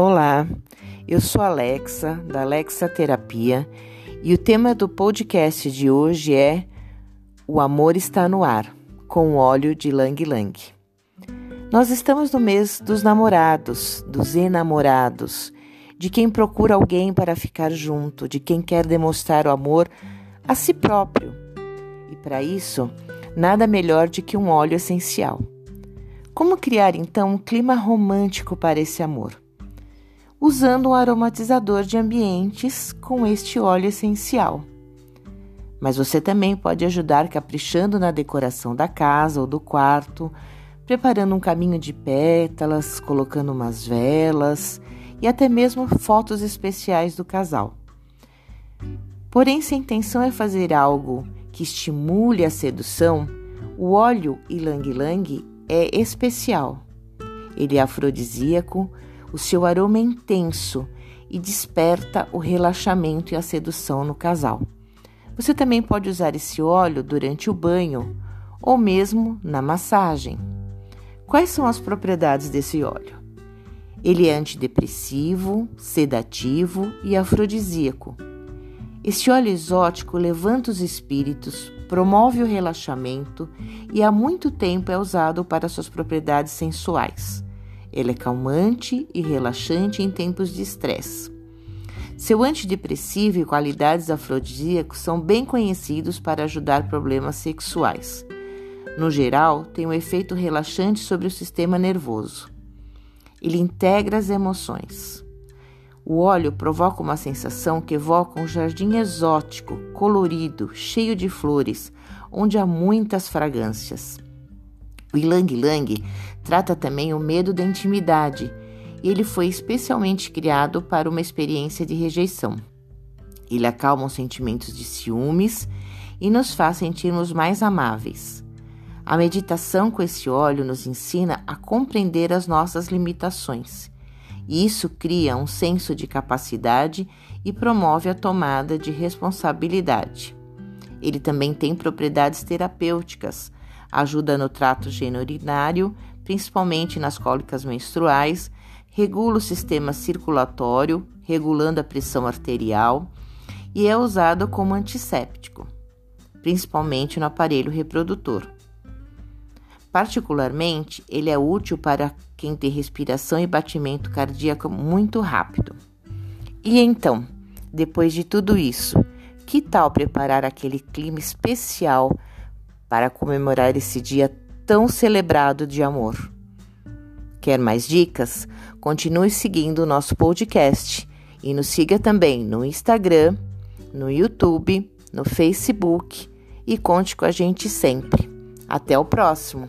Olá, eu sou Alexa, da Alexa Terapia, e o tema do podcast de hoje é O Amor Está no Ar, com óleo de Lang Lang. Nós estamos no mês dos namorados, dos enamorados, de quem procura alguém para ficar junto, de quem quer demonstrar o amor a si próprio. E para isso, nada melhor do que um óleo essencial. Como criar então um clima romântico para esse amor? Usando um aromatizador de ambientes com este óleo essencial. Mas você também pode ajudar caprichando na decoração da casa ou do quarto, preparando um caminho de pétalas, colocando umas velas e até mesmo fotos especiais do casal. Porém, se a intenção é fazer algo que estimule a sedução, o óleo Ylang é especial. Ele é afrodisíaco, o seu aroma é intenso e desperta o relaxamento e a sedução no casal. Você também pode usar esse óleo durante o banho ou mesmo na massagem. Quais são as propriedades desse óleo? Ele é antidepressivo, sedativo e afrodisíaco. Este óleo exótico levanta os espíritos, promove o relaxamento e há muito tempo é usado para suas propriedades sensuais. Ele é calmante e relaxante em tempos de estresse. Seu antidepressivo e qualidades afrodisíacos são bem conhecidos para ajudar problemas sexuais. No geral, tem um efeito relaxante sobre o sistema nervoso. Ele integra as emoções. O óleo provoca uma sensação que evoca um jardim exótico, colorido, cheio de flores, onde há muitas fragrâncias. O Ilang Lang trata também o medo da intimidade e ele foi especialmente criado para uma experiência de rejeição. Ele acalma os sentimentos de ciúmes e nos faz sentirmos mais amáveis. A meditação com esse óleo nos ensina a compreender as nossas limitações. E isso cria um senso de capacidade e promove a tomada de responsabilidade. Ele também tem propriedades terapêuticas, ajuda no trato genurinário, principalmente nas cólicas menstruais, regula o sistema circulatório, regulando a pressão arterial e é usado como antisséptico, principalmente no aparelho reprodutor. Particularmente, ele é útil para quem tem respiração e batimento cardíaco muito rápido. E então, depois de tudo isso, que tal preparar aquele clima especial para comemorar esse dia tão celebrado de amor. Quer mais dicas? Continue seguindo o nosso podcast e nos siga também no Instagram, no YouTube, no Facebook e conte com a gente sempre. Até o próximo!